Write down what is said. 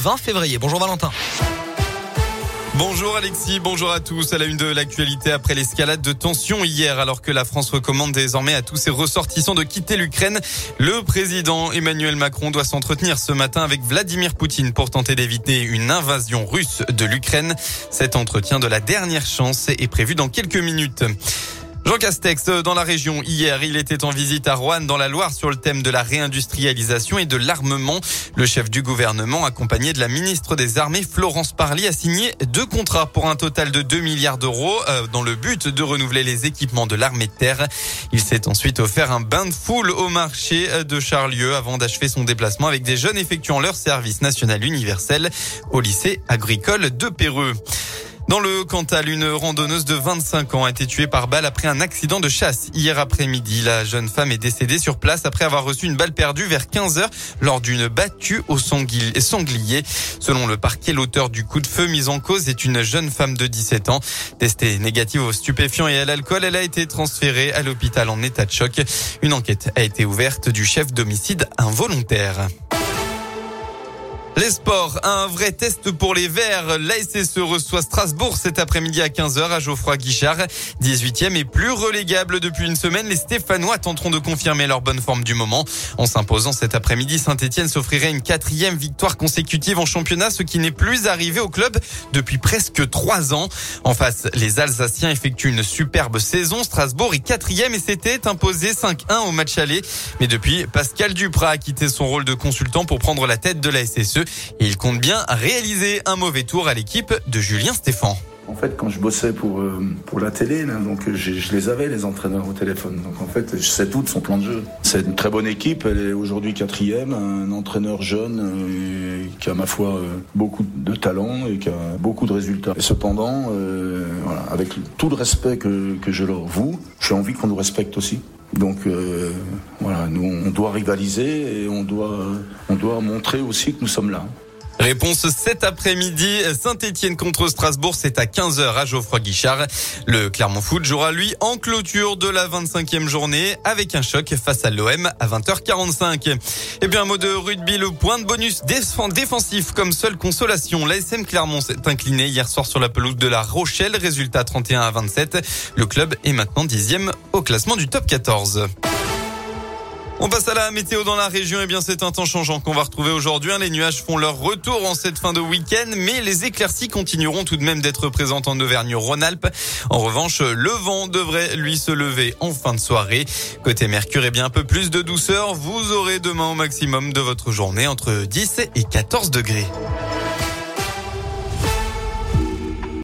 20 février. Bonjour Valentin. Bonjour Alexis, bonjour à tous. À la une de l'actualité après l'escalade de tensions hier, alors que la France recommande désormais à tous ses ressortissants de quitter l'Ukraine, le président Emmanuel Macron doit s'entretenir ce matin avec Vladimir Poutine pour tenter d'éviter une invasion russe de l'Ukraine. Cet entretien de la dernière chance est prévu dans quelques minutes. Jean Castex, euh, dans la région, hier, il était en visite à Rouen, dans la Loire, sur le thème de la réindustrialisation et de l'armement. Le chef du gouvernement, accompagné de la ministre des Armées, Florence Parly, a signé deux contrats pour un total de 2 milliards d'euros euh, dans le but de renouveler les équipements de l'armée de terre. Il s'est ensuite offert un bain de foule au marché euh, de Charlieu avant d'achever son déplacement avec des jeunes effectuant leur service national universel au lycée agricole de Péreux. Dans le Cantal, une randonneuse de 25 ans a été tuée par balle après un accident de chasse. Hier après-midi, la jeune femme est décédée sur place après avoir reçu une balle perdue vers 15 heures lors d'une battue au sanglier. Selon le parquet, l'auteur du coup de feu mis en cause est une jeune femme de 17 ans. Testée négative aux stupéfiants et à l'alcool, elle a été transférée à l'hôpital en état de choc. Une enquête a été ouverte du chef d'homicide involontaire. Les sports, un vrai test pour les Verts. L'ASSE reçoit Strasbourg cet après-midi à 15h à Geoffroy Guichard. 18e et plus relégable depuis une semaine, les Stéphanois tenteront de confirmer leur bonne forme du moment. En s'imposant cet après-midi, Saint-Etienne s'offrirait une quatrième victoire consécutive en championnat, ce qui n'est plus arrivé au club depuis presque trois ans. En face, les Alsaciens effectuent une superbe saison. Strasbourg est quatrième et s'était imposé 5-1 au match aller. Mais depuis, Pascal Duprat a quitté son rôle de consultant pour prendre la tête de la SSE il compte bien réaliser un mauvais tour à l'équipe de Julien Stéphan. En fait, quand je bossais pour, euh, pour la télé, donc je, les avais, les entraîneurs au téléphone. Donc en fait, je sais tout de son plan de jeu. C'est une très bonne équipe, elle est aujourd'hui quatrième, un entraîneur jeune euh, qui a, ma foi, euh, beaucoup de talent et qui a beaucoup de résultats. Et cependant, avec tout le respect que, que je leur voue, j'ai envie qu'on nous respecte aussi. Donc voilà, nous on doit rivaliser et on doit, on doit montrer aussi que nous sommes là. Réponse cet après-midi. Saint-Etienne contre Strasbourg, c'est à 15h à Geoffroy Guichard. Le Clermont Foot jouera lui en clôture de la 25e journée avec un choc face à l'OM à 20h45. Et bien un mot de rugby, le point de bonus défensif comme seule consolation. L'ASM Clermont s'est incliné hier soir sur la pelouse de la Rochelle. Résultat 31 à 27. Le club est maintenant dixième au classement du top 14. On passe à la météo dans la région. Eh bien, c'est un temps changeant qu'on va retrouver aujourd'hui. Les nuages font leur retour en cette fin de week-end, mais les éclaircies continueront tout de même d'être présentes en Auvergne-Rhône-Alpes. En revanche, le vent devrait lui se lever en fin de soirée. Côté Mercure, eh bien, un peu plus de douceur. Vous aurez demain au maximum de votre journée entre 10 et 14 degrés.